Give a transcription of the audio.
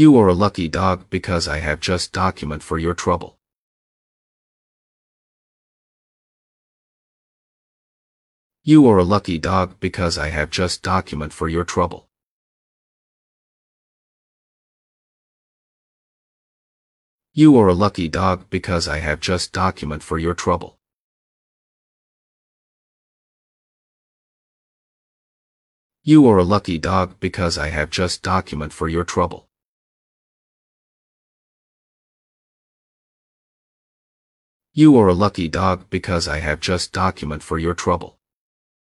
You are a lucky dog because I have just document for your trouble. You are a lucky dog because I have just document for your trouble. You are a lucky dog because I have just document for your trouble. You are a lucky dog because I have just document for your trouble. You are a lucky dog because I have just document for your trouble.